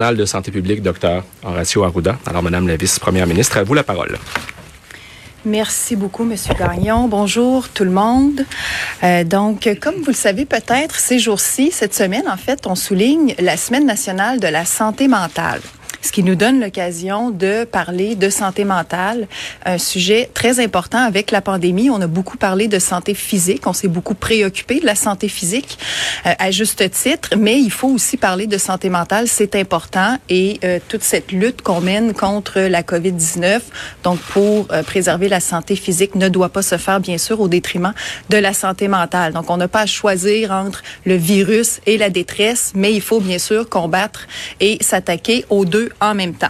de santé publique, docteur Horacio Arruda. Alors, Madame la vice-première ministre, à vous la parole. Merci beaucoup, Monsieur Gagnon. Bonjour tout le monde. Euh, donc, comme vous le savez peut-être, ces jours-ci, cette semaine, en fait, on souligne la Semaine nationale de la santé mentale ce qui nous donne l'occasion de parler de santé mentale, un sujet très important avec la pandémie. On a beaucoup parlé de santé physique, on s'est beaucoup préoccupé de la santé physique euh, à juste titre, mais il faut aussi parler de santé mentale, c'est important et euh, toute cette lutte qu'on mène contre la COVID-19, donc pour euh, préserver la santé physique, ne doit pas se faire bien sûr au détriment de la santé mentale. Donc on n'a pas à choisir entre le virus et la détresse, mais il faut bien sûr combattre et s'attaquer aux deux en même temps.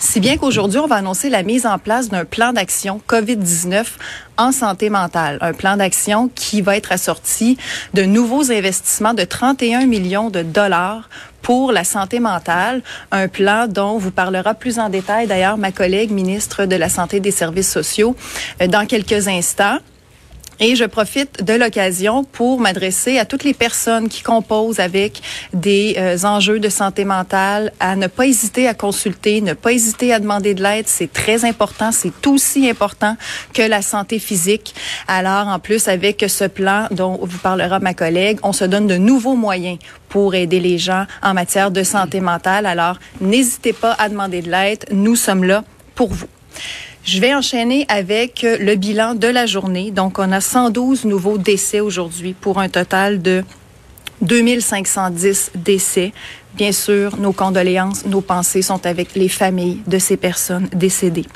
Si bien qu'aujourd'hui, on va annoncer la mise en place d'un plan d'action COVID-19 en santé mentale. Un plan d'action qui va être assorti de nouveaux investissements de 31 millions de dollars pour la santé mentale, un plan dont vous parlera plus en détail d'ailleurs ma collègue ministre de la Santé et des Services sociaux euh, dans quelques instants. Et je profite de l'occasion pour m'adresser à toutes les personnes qui composent avec des euh, enjeux de santé mentale à ne pas hésiter à consulter, ne pas hésiter à demander de l'aide. C'est très important. C'est aussi important que la santé physique. Alors, en plus, avec ce plan dont vous parlera ma collègue, on se donne de nouveaux moyens pour aider les gens en matière de santé mentale. Alors, n'hésitez pas à demander de l'aide. Nous sommes là pour vous. Je vais enchaîner avec euh, le bilan de la journée. Donc, on a 112 nouveaux décès aujourd'hui pour un total de 2510 décès. Bien sûr, nos condoléances, nos pensées sont avec les familles de ces personnes décédées.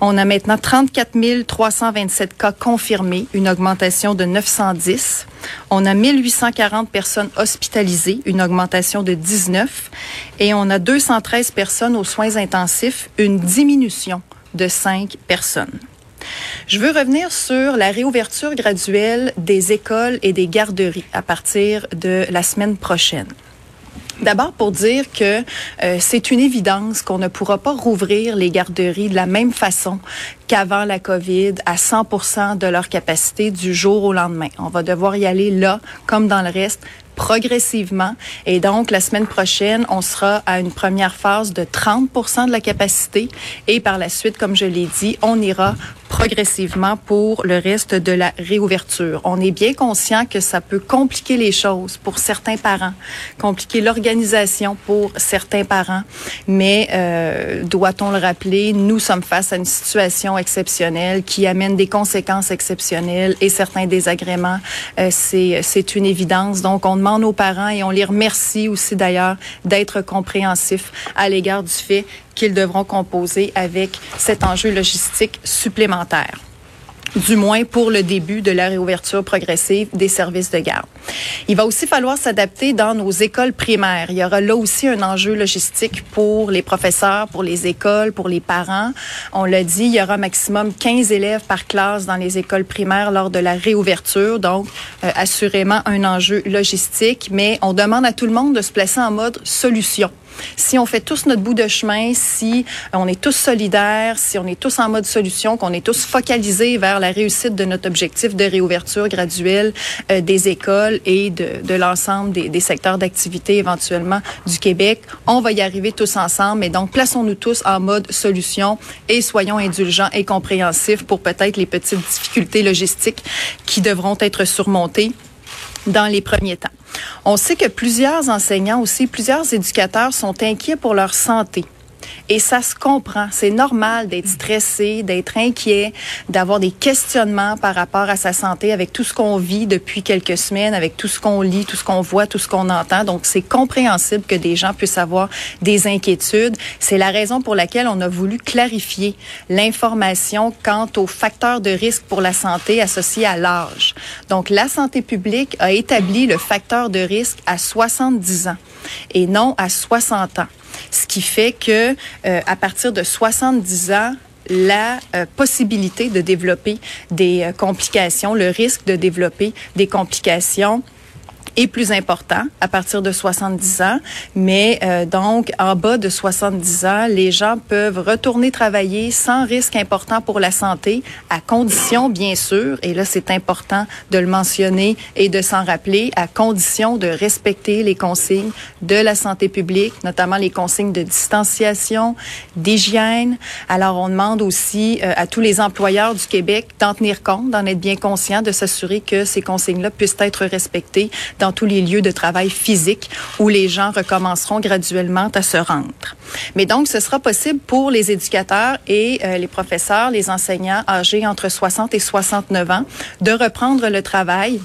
On a maintenant 34 327 cas confirmés, une augmentation de 910. On a 1840 personnes hospitalisées, une augmentation de 19. Et on a 213 personnes aux soins intensifs, une diminution de cinq personnes. Je veux revenir sur la réouverture graduelle des écoles et des garderies à partir de la semaine prochaine. D'abord pour dire que euh, c'est une évidence qu'on ne pourra pas rouvrir les garderies de la même façon qu'avant la COVID à 100 de leur capacité du jour au lendemain. On va devoir y aller là, comme dans le reste, progressivement. Et donc, la semaine prochaine, on sera à une première phase de 30% de la capacité. Et par la suite, comme je l'ai dit, on ira progressivement pour le reste de la réouverture. On est bien conscient que ça peut compliquer les choses pour certains parents, compliquer l'organisation pour certains parents, mais euh, doit-on le rappeler, nous sommes face à une situation exceptionnelle qui amène des conséquences exceptionnelles et certains désagréments. Euh, c'est c'est une évidence. Donc on demande aux parents et on les remercie aussi d'ailleurs d'être compréhensifs à l'égard du fait qu'ils devront composer avec cet enjeu logistique supplémentaire du moins pour le début de la réouverture progressive des services de garde. Il va aussi falloir s'adapter dans nos écoles primaires. Il y aura là aussi un enjeu logistique pour les professeurs, pour les écoles, pour les parents. On l'a dit, il y aura maximum 15 élèves par classe dans les écoles primaires lors de la réouverture, donc euh, assurément un enjeu logistique, mais on demande à tout le monde de se placer en mode solution si on fait tous notre bout de chemin, si on est tous solidaires, si on est tous en mode solution, qu'on est tous focalisés vers la réussite de notre objectif de réouverture graduelle euh, des écoles et de, l'ensemble des, des, secteurs d'activité éventuellement du Québec, on va y arriver tous ensemble. Mais donc, plaçons-nous tous en mode solution et soyons indulgents et compréhensifs pour peut-être les petites difficultés logistiques qui devront être surmontées dans les premiers temps. On sait que plusieurs enseignants aussi, plusieurs éducateurs sont inquiets pour leur santé. Et ça se comprend. C'est normal d'être stressé, d'être inquiet, d'avoir des questionnements par rapport à sa santé avec tout ce qu'on vit depuis quelques semaines, avec tout ce qu'on lit, tout ce qu'on voit, tout ce qu'on entend. Donc, c'est compréhensible que des gens puissent avoir des inquiétudes. C'est la raison pour laquelle on a voulu clarifier l'information quant aux facteurs de risque pour la santé associés à l'âge. Donc, la santé publique a établi le facteur de risque à 70 ans et non à 60 ans. Ce qui fait que euh, à partir de 70 ans, la euh, possibilité de développer des euh, complications, le risque de développer des complications est plus important à partir de 70 ans, mais euh, donc en bas de 70 ans, les gens peuvent retourner travailler sans risque important pour la santé, à condition bien sûr, et là c'est important de le mentionner et de s'en rappeler, à condition de respecter les consignes de la santé publique, notamment les consignes de distanciation, d'hygiène. Alors on demande aussi euh, à tous les employeurs du Québec d'en tenir compte, d'en être bien conscients, de s'assurer que ces consignes-là puissent être respectées dans tous les lieux de travail physiques où les gens recommenceront graduellement à se rendre. Mais donc, ce sera possible pour les éducateurs et euh, les professeurs, les enseignants âgés entre 60 et 69 ans de reprendre le travail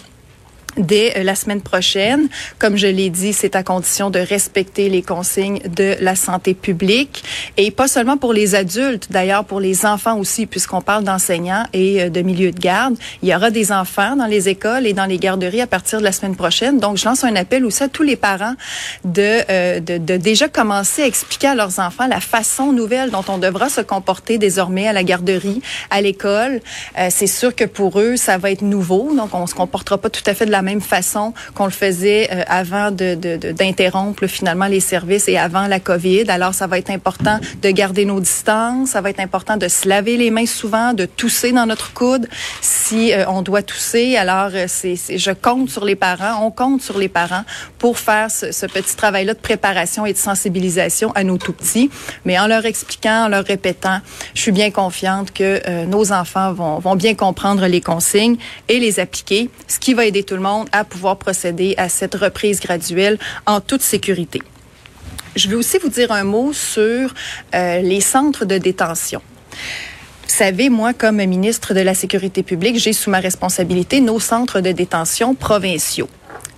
dès euh, la semaine prochaine. Comme je l'ai dit, c'est à condition de respecter les consignes de la santé publique et pas seulement pour les adultes, d'ailleurs pour les enfants aussi, puisqu'on parle d'enseignants et euh, de milieux de garde. Il y aura des enfants dans les écoles et dans les garderies à partir de la semaine prochaine. Donc, je lance un appel aussi à tous les parents de, euh, de, de déjà commencer à expliquer à leurs enfants la façon nouvelle dont on devra se comporter désormais à la garderie, à l'école. c'est sûr que pour eux, ça va être nouveau, donc on se comportera pas tout à fait de la même façon qu'on le faisait euh, avant d'interrompre finalement les services et avant la COVID. Alors, ça va être important de garder nos distances. Ça va être important de se laver les mains souvent, de tousser dans notre coude si euh, on doit tousser. Alors, euh, c'est, je compte sur les parents, on compte sur les parents pour faire ce, petit travail-là de préparation et de sensibilisation à nos tout petits. Mais en leur expliquant, en leur répétant, je suis bien confiante que nos enfants vont bien comprendre les consignes et les appliquer, ce qui va aider tout le monde à pouvoir procéder à cette reprise graduelle en toute sécurité. Je veux aussi vous dire un mot sur euh, les centres de détention. Vous savez, moi, comme ministre de la Sécurité publique, j'ai sous ma responsabilité nos centres de détention provinciaux.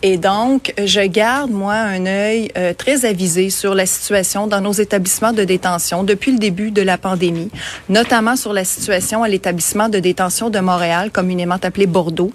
Et donc, je garde, moi, un œil euh, très avisé sur la situation dans nos établissements de détention depuis le début de la pandémie, notamment sur la situation à l'établissement de détention de Montréal, communément appelé Bordeaux,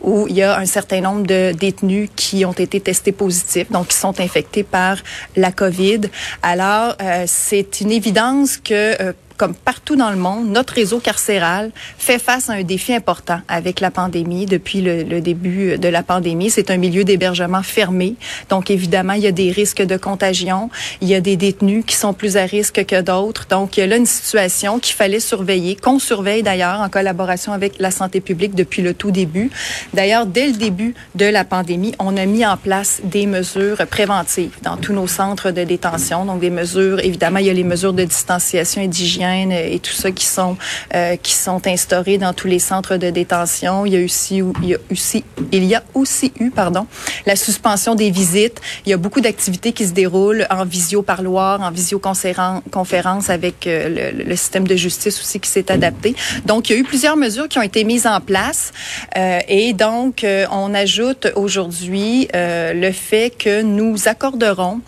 où il y a un certain nombre de détenus qui ont été testés positifs, donc qui sont infectés par la COVID. Alors, euh, c'est une évidence que euh, comme partout dans le monde, notre réseau carcéral fait face à un défi important avec la pandémie. Depuis le, début de la pandémie, c'est un milieu d'hébergement fermé. Donc, évidemment, il y a des risques de contagion. Il y a des détenus qui sont plus à risque que d'autres. Donc, il y a là une situation qu'il fallait surveiller, qu'on surveille d'ailleurs en collaboration avec la santé publique depuis le tout début. D'ailleurs, dès le début de la pandémie, on a mis en place des mesures préventives dans tous nos centres de détention. Donc, des mesures, évidemment, il y a les mesures de distanciation et d'hygiène et tout ça qui sont euh, qui sont instaurés dans tous les centres de détention. Il y a aussi il y a aussi il y a aussi eu pardon la suspension des visites. Il y a beaucoup d'activités qui se déroulent en visio parloir, en visioconférence avec euh, le, le, système de justice aussi qui s'est adapté. Donc il y a eu plusieurs mesures qui ont été mises en place euh, et donc euh, on ajoute aujourd'hui le fait que nous accorderons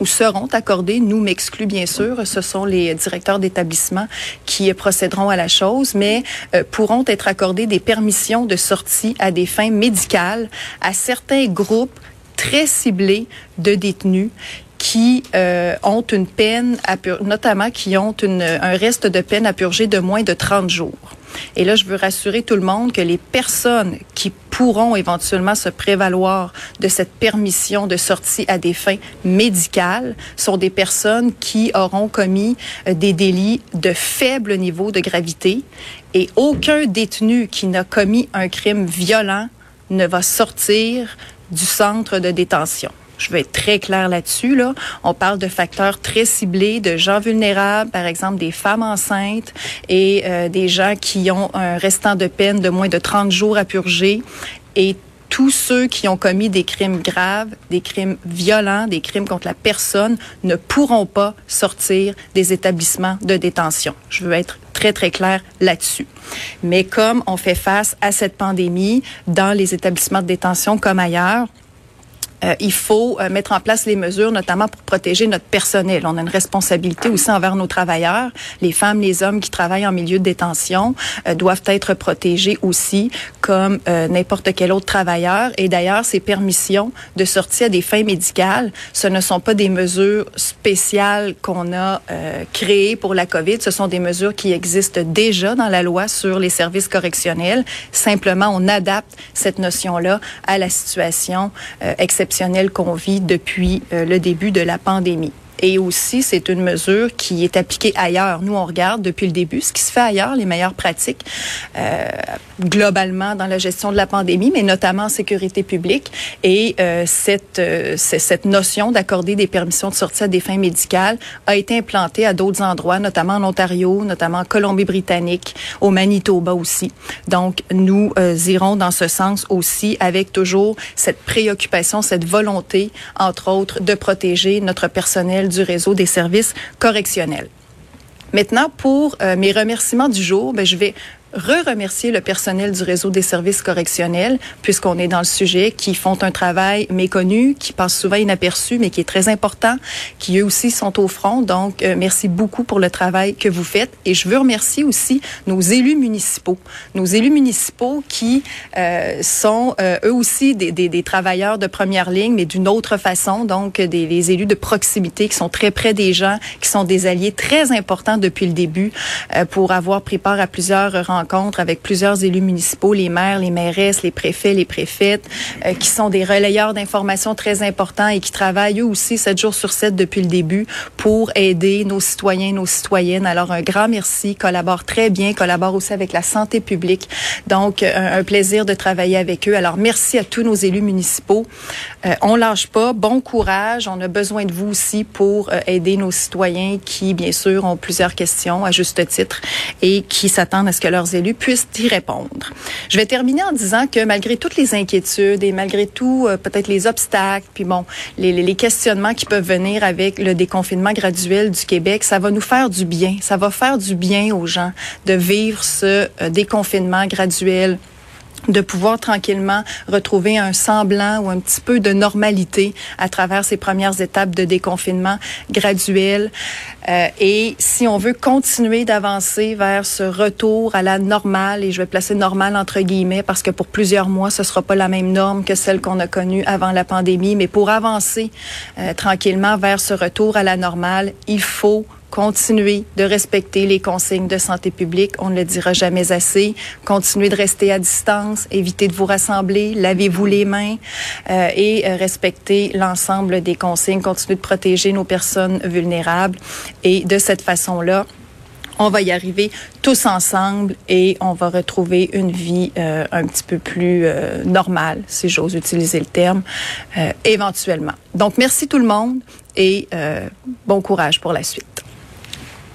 ou seront accordés, nous m'exclus bien sûr, ce sont les directeurs d'établissement qui procéderont à la chose, mais euh, pourront être accordées des permissions de sortie à des fins médicales à certains groupes très ciblés de détenus qui euh, ont une peine, notamment qui ont un reste de peine à purger de moins de 30 jours. Et là, je veux rassurer tout le monde que les personnes qui pourront éventuellement se prévaloir de cette permission de sortie à des fins médicales sont des personnes qui auront commis euh, des délits de faible niveau de gravité et aucun détenu qui n'a commis un crime violent ne va sortir du centre de détention. Je vais être très clair là-dessus. Là. On parle de facteurs très ciblés, de gens vulnérables, par exemple des femmes enceintes et euh, des gens qui ont un restant de peine de moins de 30 jours à purger et tous ceux qui ont commis des crimes graves, des crimes violents, des crimes contre la personne ne pourront pas sortir des établissements de détention. Je veux être très, très clair là-dessus. Mais comme on fait face à cette pandémie dans les établissements de détention comme ailleurs, euh, il faut euh, mettre en place les mesures, notamment pour protéger notre personnel. On a une responsabilité aussi envers nos travailleurs. Les femmes, les hommes qui travaillent en milieu de détention euh, doivent être protégés aussi, comme euh, n'importe quel autre travailleur. Et d'ailleurs, ces permissions de sortie à des fins médicales, ce ne sont pas des mesures spéciales qu'on a euh, créées pour la COVID. Ce sont des mesures qui existent déjà dans la loi sur les services correctionnels. Simplement, on adapte cette notion-là à la situation euh, exceptionnelle qu'on vit depuis le début de la pandémie. Et aussi, c'est une mesure qui est appliquée ailleurs. Nous, on regarde depuis le début ce qui se fait ailleurs, les meilleures pratiques, euh, globalement dans la gestion de la pandémie, mais notamment en sécurité publique. Et euh, cette, euh, cette notion d'accorder des permissions de sortie à des fins médicales a été implantée à d'autres endroits, notamment en Ontario, notamment en Colombie-Britannique, au Manitoba aussi. Donc, nous euh, irons dans ce sens aussi avec toujours cette préoccupation, cette volonté, entre autres, de protéger notre personnel du réseau des services correctionnels. Maintenant, pour euh, mes remerciements du jour, ben, je vais re-remercier le personnel du réseau des services correctionnels, puisqu'on est dans le sujet, qui font un travail méconnu, qui passe souvent inaperçu, mais qui est très important, qui eux aussi sont au front. Donc, euh, merci beaucoup pour le travail que vous faites. Et je veux remercier aussi nos élus municipaux, nos élus municipaux qui euh, sont euh, eux aussi des, des, des, travailleurs de première ligne, mais d'une autre façon. Donc, des, des, élus de proximité qui sont très près des gens, qui sont des alliés très importants depuis le début pour avoir pris part à plusieurs rencontres rencontre avec plusieurs élus municipaux, les maires, les mairesses, les préfets, les préfètes, euh, qui sont des relayeurs d'informations très importants et qui travaillent eux aussi 7 jours sur 7 depuis le début pour aider nos citoyens, nos citoyennes. Alors un grand merci, collaborent très bien, collaborent aussi avec la santé publique. Donc un, plaisir de travailler avec eux. Alors merci à tous nos élus municipaux. Euh, on lâche pas, bon courage. On a besoin de vous aussi pour euh, aider nos citoyens qui, bien sûr, ont plusieurs questions à juste titre et qui s'attendent à ce que leurs élus puissent y répondre. Je vais terminer en disant que malgré toutes les inquiétudes et malgré tout, euh, peut-être les obstacles, puis bon, les, questionnements qui peuvent venir avec le déconfinement graduel du Québec, ça va nous faire du bien. Ça va faire du bien aux gens de vivre ce euh, déconfinement graduel de pouvoir tranquillement retrouver un semblant ou un petit peu de normalité à travers ces premières étapes de déconfinement graduel. Euh, et si on veut continuer d'avancer vers ce retour à la normale, et je vais placer normale entre guillemets parce que pour plusieurs mois, ce sera pas la même norme que celle qu'on a connue avant la pandémie, mais pour avancer euh, tranquillement vers ce retour à la normale, il faut continuer de respecter les consignes de santé publique. On ne le dira jamais assez. Continuez de rester à distance, évitez de vous rassembler, lavez-vous les mains euh, et euh, respectez l'ensemble des consignes. Continuez de protéger nos personnes vulnérables. Et de cette façon-là, on va y arriver tous ensemble et on va retrouver une vie euh, un petit peu plus euh, normale, si j'ose utiliser le terme, euh, éventuellement. Donc, merci tout le monde et bon courage pour la suite.